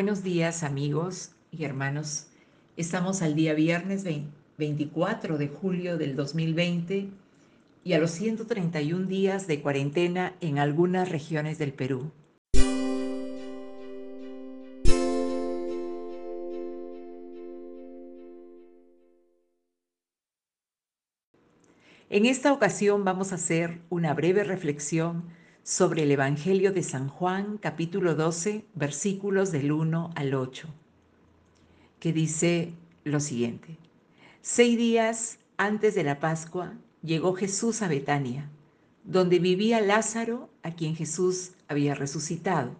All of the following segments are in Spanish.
Buenos días amigos y hermanos. Estamos al día viernes 24 de julio del 2020 y a los 131 días de cuarentena en algunas regiones del Perú. En esta ocasión vamos a hacer una breve reflexión sobre el Evangelio de San Juan, capítulo 12, versículos del 1 al 8, que dice lo siguiente. Seis días antes de la Pascua llegó Jesús a Betania, donde vivía Lázaro, a quien Jesús había resucitado.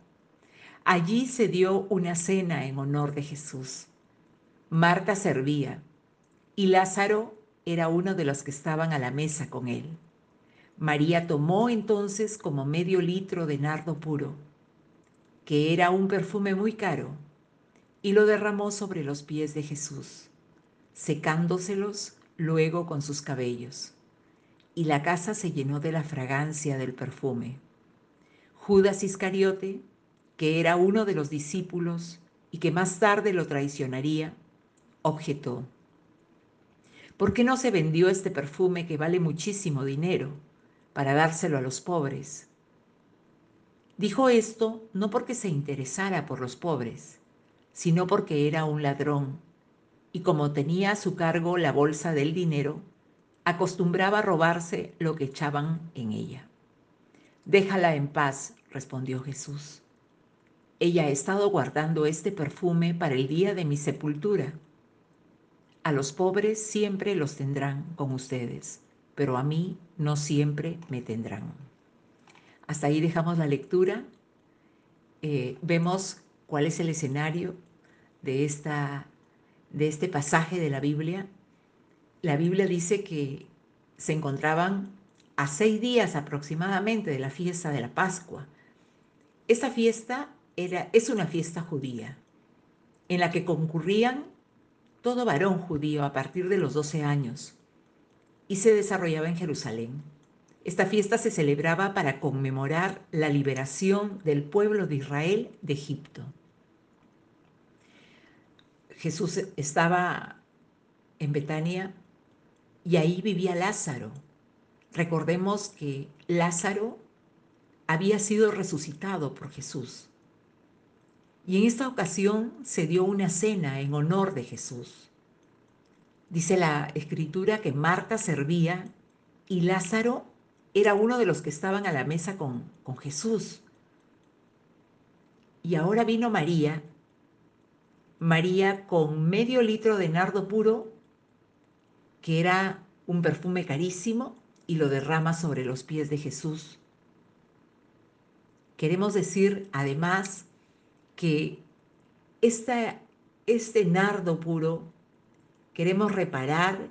Allí se dio una cena en honor de Jesús. Marta servía y Lázaro era uno de los que estaban a la mesa con él. María tomó entonces como medio litro de nardo puro, que era un perfume muy caro, y lo derramó sobre los pies de Jesús, secándoselos luego con sus cabellos. Y la casa se llenó de la fragancia del perfume. Judas Iscariote, que era uno de los discípulos y que más tarde lo traicionaría, objetó. ¿Por qué no se vendió este perfume que vale muchísimo dinero para dárselo a los pobres? Dijo esto no porque se interesara por los pobres, sino porque era un ladrón y como tenía a su cargo la bolsa del dinero, acostumbraba a robarse lo que echaban en ella. Déjala en paz, respondió Jesús. Ella ha estado guardando este perfume para el día de mi sepultura a los pobres siempre los tendrán con ustedes, pero a mí no siempre me tendrán. Hasta ahí dejamos la lectura. Eh, vemos cuál es el escenario de, esta, de este pasaje de la Biblia. La Biblia dice que se encontraban a seis días aproximadamente de la fiesta de la Pascua. Esta fiesta era, es una fiesta judía en la que concurrían todo varón judío a partir de los 12 años y se desarrollaba en Jerusalén. Esta fiesta se celebraba para conmemorar la liberación del pueblo de Israel de Egipto. Jesús estaba en Betania y ahí vivía Lázaro. Recordemos que Lázaro había sido resucitado por Jesús. Y en esta ocasión se dio una cena en honor de Jesús. Dice la escritura que Marta servía y Lázaro era uno de los que estaban a la mesa con, con Jesús. Y ahora vino María, María con medio litro de nardo puro, que era un perfume carísimo, y lo derrama sobre los pies de Jesús. Queremos decir además que este nardo puro queremos reparar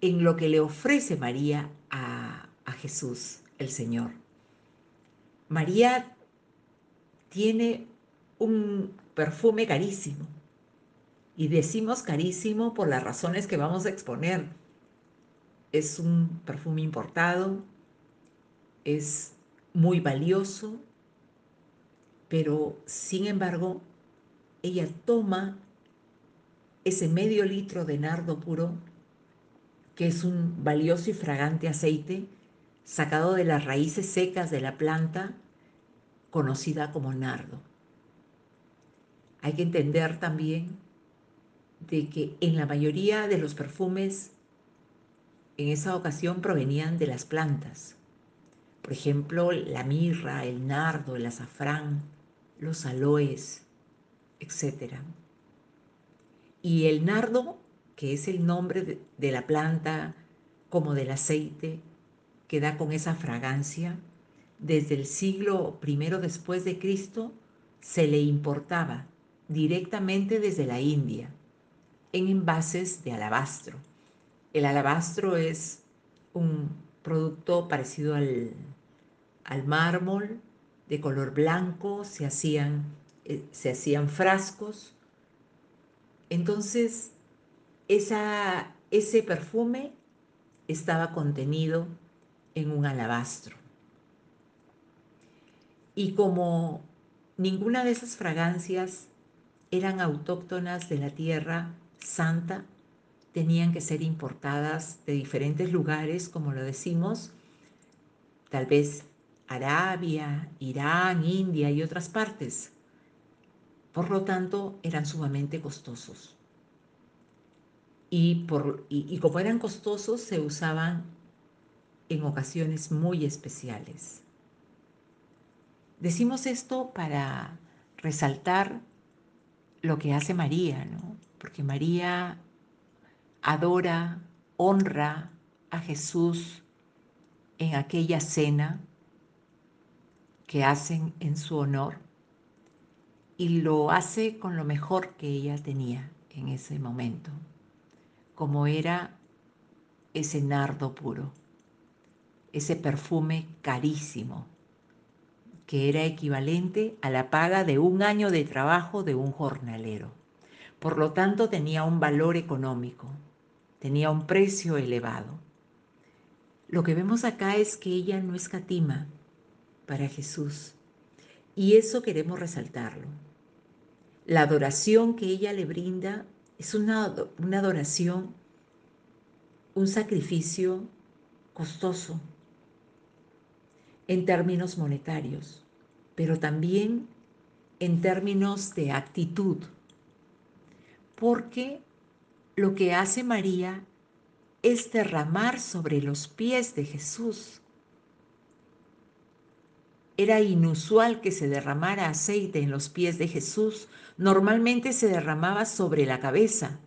en lo que le ofrece María a, a Jesús, el Señor. María tiene un perfume carísimo. Y decimos carísimo por las razones que vamos a exponer. Es un perfume importado, es muy valioso, pero sin embargo, ella toma ese medio litro de nardo puro, que es un valioso y fragante aceite sacado de las raíces secas de la planta conocida como nardo. Hay que entender también de que en la mayoría de los perfumes en esa ocasión provenían de las plantas. Por ejemplo, la mirra, el nardo, el azafrán, los aloes, etc. Y el nardo, que es el nombre de, la planta como del aceite, que da con esa fragancia, desde el siglo I después de Cristo se le importaba directamente desde la India en envases de alabastro. El alabastro es un producto parecido al, al mármol, de color blanco, se hacían, eh, se hacían frascos. Entonces, ese perfume estaba contenido en un alabastro. Y como ninguna de esas fragancias eran autóctonas de la tierra santa, tenían que ser importadas de diferentes lugares, como lo decimos, tal vez Arabia, Irán, India y otras partes. Por lo tanto, eran sumamente costosos. Y, como eran costosos, se usaban en ocasiones muy especiales. Decimos esto para resaltar lo que hace María, ¿no? Porque María adora, honra a Jesús en aquella cena que hacen en su honor y lo hace con lo mejor que ella tenía en ese momento, como era ese nardo puro, ese perfume carísimo, que era equivalente a la paga de un año de trabajo de un jornalero. Por lo tanto, tenía un valor económico, tenía un precio elevado. Lo que vemos acá es que ella no escatima para Jesús. Y eso queremos resaltarlo. La adoración que ella le brinda es una, una adoración, un sacrificio costoso en términos monetarios, pero también en términos de actitud, porque lo que hace María es derramar sobre los pies de Jesús era inusual que se derramara aceite en los pies de Jesús. Normalmente se derramaba sobre la cabeza.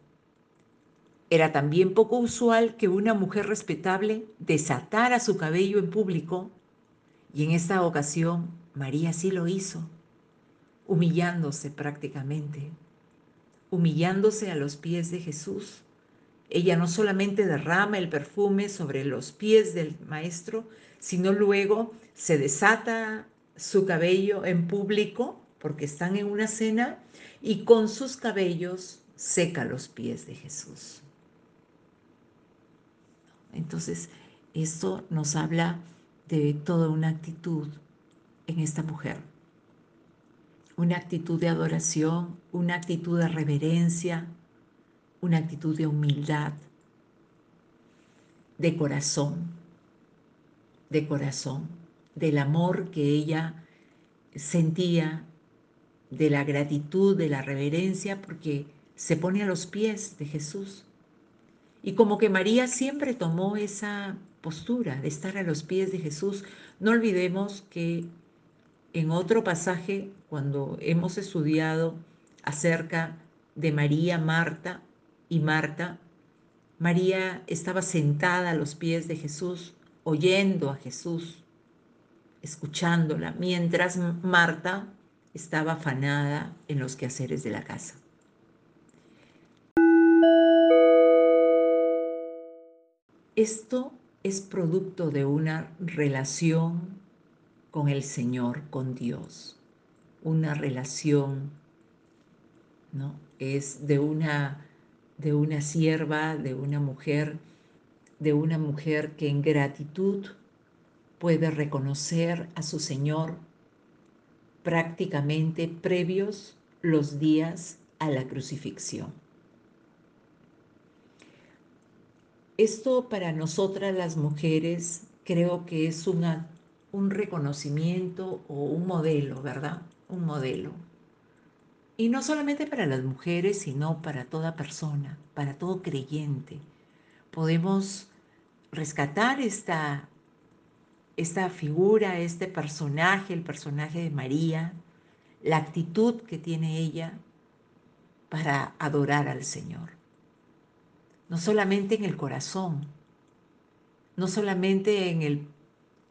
Era también poco usual que una mujer respetable desatara su cabello en público y en esta ocasión María sí lo hizo, humillándose prácticamente, humillándose a los pies de Jesús. Ella no solamente derrama el perfume sobre los pies del Maestro, sino luego se desata su cabello en público porque están en una cena y con sus cabellos seca los pies de Jesús. Entonces, esto nos habla de toda una actitud en esta mujer. Una actitud de adoración, una actitud de reverencia, una actitud de humildad, de corazón de corazón, del amor que ella sentía, de la gratitud, de la reverencia, porque se pone a los pies de Jesús. Y como que María siempre tomó esa postura de estar a los pies de Jesús, no olvidemos que en otro pasaje, cuando hemos estudiado acerca de María, Marta y Marta, María estaba sentada a los pies de Jesús oyendo a Jesús, escuchándola, mientras Marta estaba afanada en los quehaceres de la casa. Esto es producto de una relación con el Señor, con Dios, una relación, ¿no? Es de una, de una sierva, de una mujer de una mujer que en gratitud puede reconocer a su Señor prácticamente previos los días a la crucifixión. Esto para nosotras las mujeres creo que es un reconocimiento o un modelo, ¿verdad? Un modelo. Y no solamente para las mujeres, sino para toda persona, para todo creyente. Podemos rescatar esta, esta figura, este personaje, el personaje de María, la actitud que tiene ella para adorar al Señor. No solamente en el corazón, no solamente en el,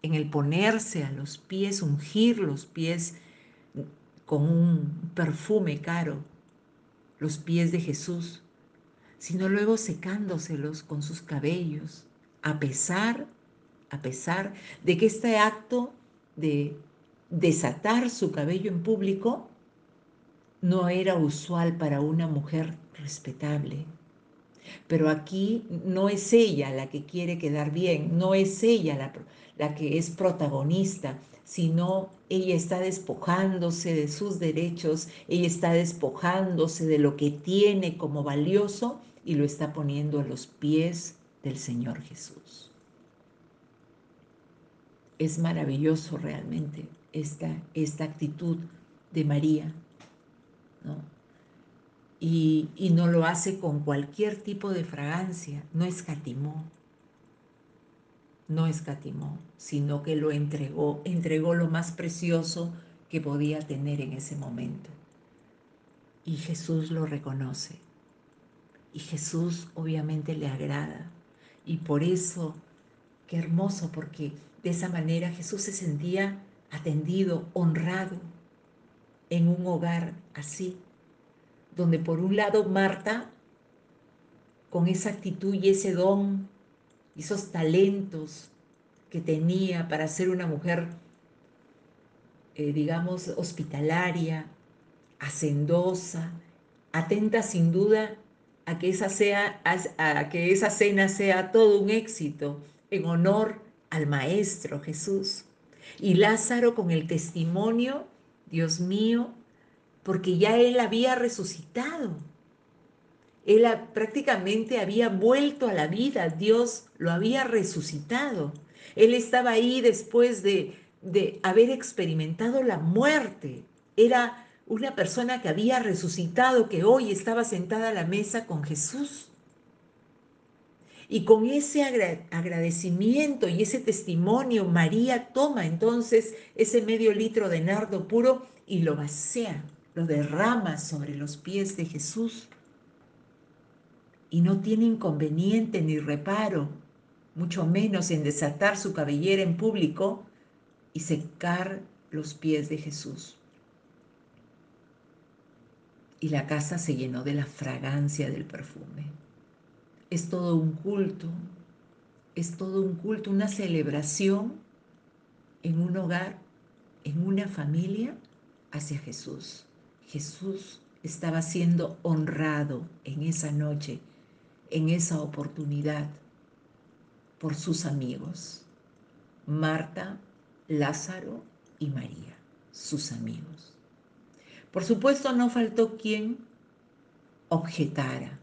en el ponerse a los pies, ungir los pies con un perfume caro, los pies de Jesús, sino luego secándoselos con sus cabellos, a pesar, a pesar de que este acto de desatar su cabello en público no era usual para una mujer respetable. Pero aquí no es ella la que quiere quedar bien, no es ella la, que es protagonista, sino ella está despojándose de sus derechos, ella está despojándose de lo que tiene como valioso y lo está poniendo a los pies del Señor Jesús. Es maravilloso realmente esta, esta actitud de María, ¿no? Y, y no lo hace con cualquier tipo de fragancia, no escatimó, no escatimó, sino que lo entregó, entregó lo más precioso que podía tener en ese momento. Y Jesús lo reconoce. Y Jesús obviamente le agrada. Y por eso, qué hermoso, porque de esa manera Jesús se sentía atendido, honrado en un hogar así, donde por un lado Marta, con esa actitud y ese don esos talentos que tenía para ser una mujer, eh, digamos, hospitalaria, hacendosa, atenta sin duda a que, esa sea, a que esa cena sea todo un éxito en honor al Maestro Jesús. Y Lázaro con el testimonio, Dios mío, porque ya él había resucitado él prácticamente había vuelto a la vida, Dios lo había resucitado. Él estaba ahí después de, de haber experimentado la muerte. Era una persona que había resucitado, que hoy estaba sentada a la mesa con Jesús. Y con ese agradecimiento y ese testimonio, María toma entonces ese medio litro de nardo puro y lo vacía, lo derrama sobre los pies de Jesús y no tiene inconveniente ni reparo, mucho menos en desatar su cabellera en público y secar los pies de Jesús. Y la casa se llenó de la fragancia del perfume. Es todo un culto, es todo un culto, una celebración en un hogar, en una familia hacia Jesús. Jesús estaba siendo honrado en esa noche en esa oportunidad por sus amigos, Marta, Lázaro y María, sus amigos. Por supuesto, no faltó quien objetara,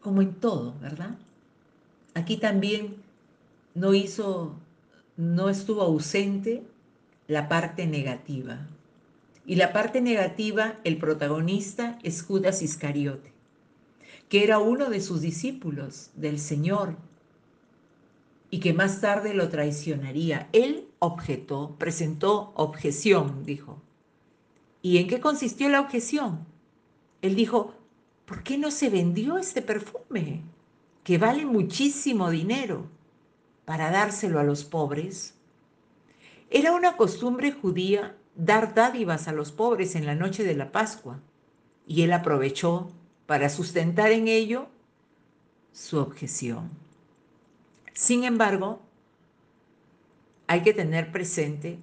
como en todo, ¿verdad? Aquí también no hizo, no estuvo ausente la parte negativa. Y la parte negativa, el protagonista es Judas Iscariote que era uno de sus discípulos del Señor y que más tarde lo traicionaría. Él objetó, presentó objeción, dijo. ¿Y en qué consistió la objeción? Él dijo, ¿por qué no se vendió este perfume que vale muchísimo dinero para dárselo a los pobres? Era una costumbre judía dar dádivas a los pobres en la noche de la Pascua y él aprovechó para sustentar en ello su objeción. Sin embargo, hay que tener presente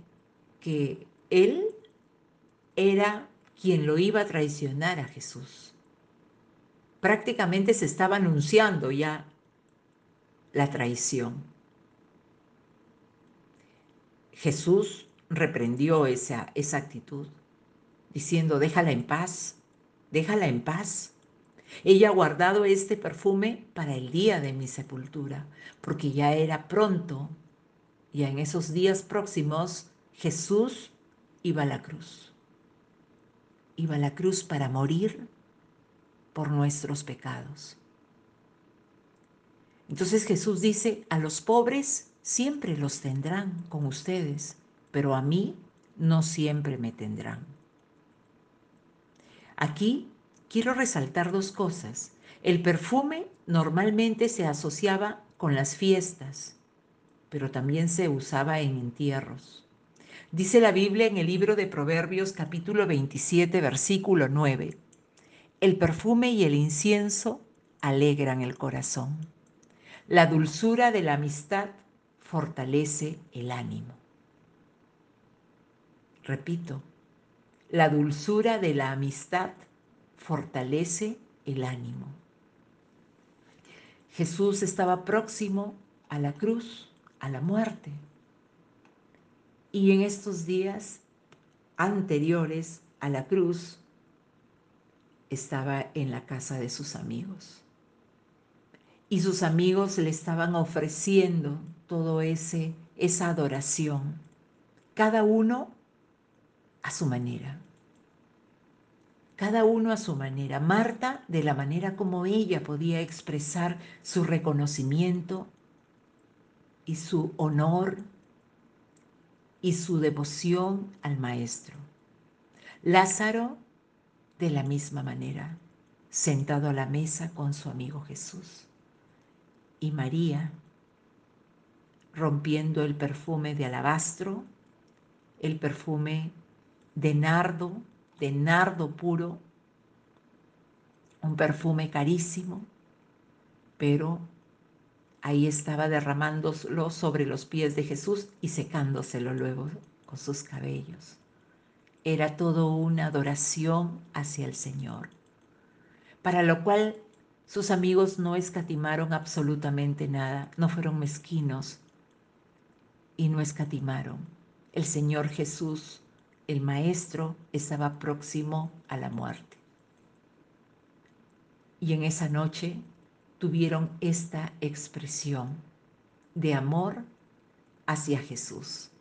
que él era quien lo iba a traicionar a Jesús. Prácticamente se estaba anunciando ya la traición. Jesús reprendió esa, esa actitud, diciendo, déjala en paz, déjala en paz. Ella ha guardado este perfume para el día de mi sepultura, porque ya era pronto, y en esos días próximos Jesús iba a la cruz. Iba a la cruz para morir por nuestros pecados. Entonces Jesús dice, a los pobres siempre los tendrán con ustedes, pero a mí no siempre me tendrán. Aquí quiero resaltar dos cosas. El perfume normalmente se asociaba con las fiestas, pero también se usaba en entierros. Dice la Biblia en el libro de Proverbios capítulo 27 versículo 9, el perfume y el incienso alegran el corazón. La dulzura de la amistad fortalece el ánimo. Repito, la dulzura de la amistad fortalece el ánimo. Jesús estaba próximo a la cruz, a la muerte. Y en estos días anteriores a la cruz, estaba en la casa de sus amigos. Y sus amigos le estaban ofreciendo todo ese esa adoración, cada uno a su manera. Cada uno a su manera. Marta de la manera como ella podía expresar su reconocimiento y su honor y su devoción al Maestro. Lázaro de la misma manera, sentado a la mesa con su amigo Jesús. Y María, rompiendo el perfume de alabastro, el perfume de nardo, de nardo puro, un perfume carísimo, pero ahí estaba derramándolo sobre los pies de Jesús y secándoselo luego con sus cabellos. Era todo una adoración hacia el Señor, para lo cual sus amigos no escatimaron absolutamente nada, no fueron mezquinos y no escatimaron. El Señor Jesús, el Maestro, estaba próximo a la muerte. Y en esa noche tuvieron esta expresión de amor hacia Jesús.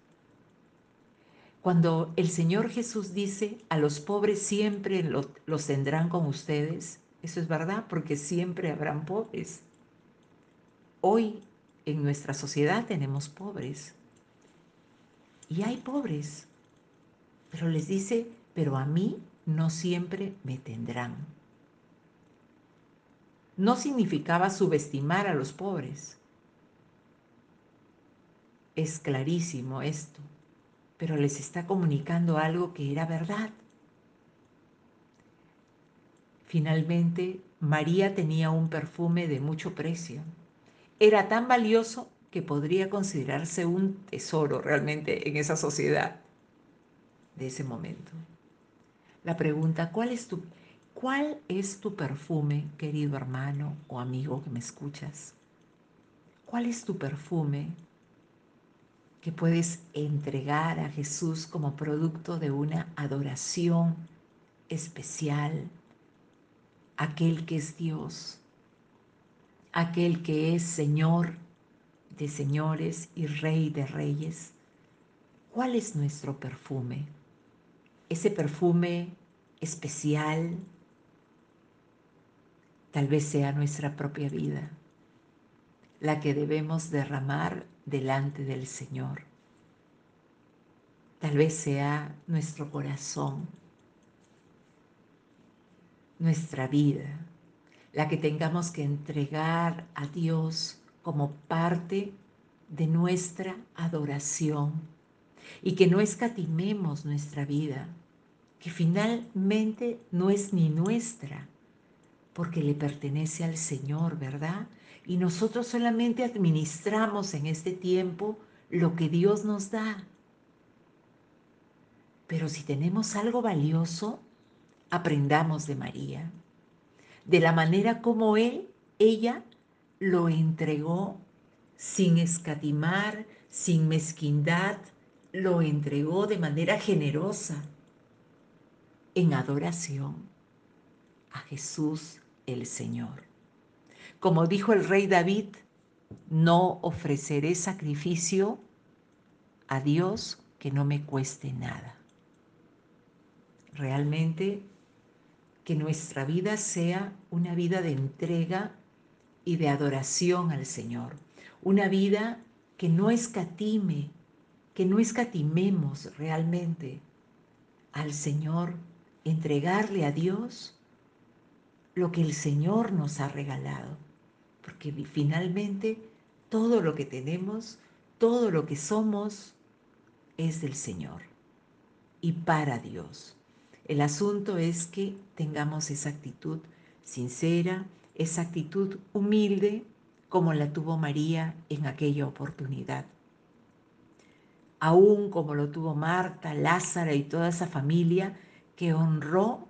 Cuando el Señor Jesús dice, a los pobres siempre los tendrán con ustedes, eso es verdad, porque siempre habrán pobres. Hoy en nuestra sociedad tenemos pobres. Y hay pobres. Pero les dice, pero a mí no siempre me tendrán. No significaba subestimar a los pobres. Es clarísimo esto pero les está comunicando algo que era verdad. Finalmente, María tenía un perfume de mucho precio. Era tan valioso que podría considerarse un tesoro realmente en esa sociedad de ese momento. La pregunta, ¿cuál es tu, cuál es tu perfume, querido hermano o amigo que me escuchas? ¿Cuál es tu perfume que puedes entregar a Jesús como producto de una adoración especial, aquel que es Dios, aquel que es Señor de señores y Rey de reyes. ¿Cuál es nuestro perfume? Ese perfume especial tal vez sea nuestra propia vida, la que debemos derramar delante del Señor. Tal vez sea nuestro corazón, nuestra vida, la que tengamos que entregar a Dios como parte de nuestra adoración y que no escatimemos nuestra vida, que finalmente no es ni nuestra, porque le pertenece al Señor, ¿verdad? y nosotros solamente administramos en este tiempo lo que Dios nos da. Pero si tenemos algo valioso, aprendamos de María, de la manera como él, ella lo entregó sin escatimar, sin mezquindad, lo entregó de manera generosa en adoración a Jesús el Señor. Como dijo el rey David, no ofreceré sacrificio a Dios que no me cueste nada. Realmente que nuestra vida sea una vida de entrega y de adoración al Señor. Una vida que no escatime, que no escatimemos realmente al Señor, entregarle a Dios lo que el Señor nos ha regalado porque finalmente todo lo que tenemos, todo lo que somos, es del Señor y para Dios. El asunto es que tengamos esa actitud sincera, esa actitud humilde como la tuvo María en aquella oportunidad. Aún como lo tuvo Marta, Lázara y toda esa familia que honró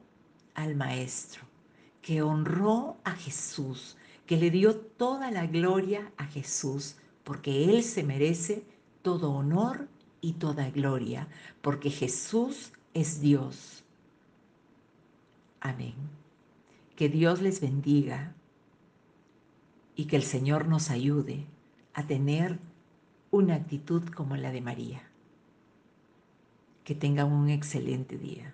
al Maestro, que honró a Jesús, que le dio toda la gloria a Jesús, porque Él se merece todo honor y toda gloria, porque Jesús es Dios. Amén. Que Dios les bendiga y que el Señor nos ayude a tener una actitud como la de María. Que tengan un excelente día.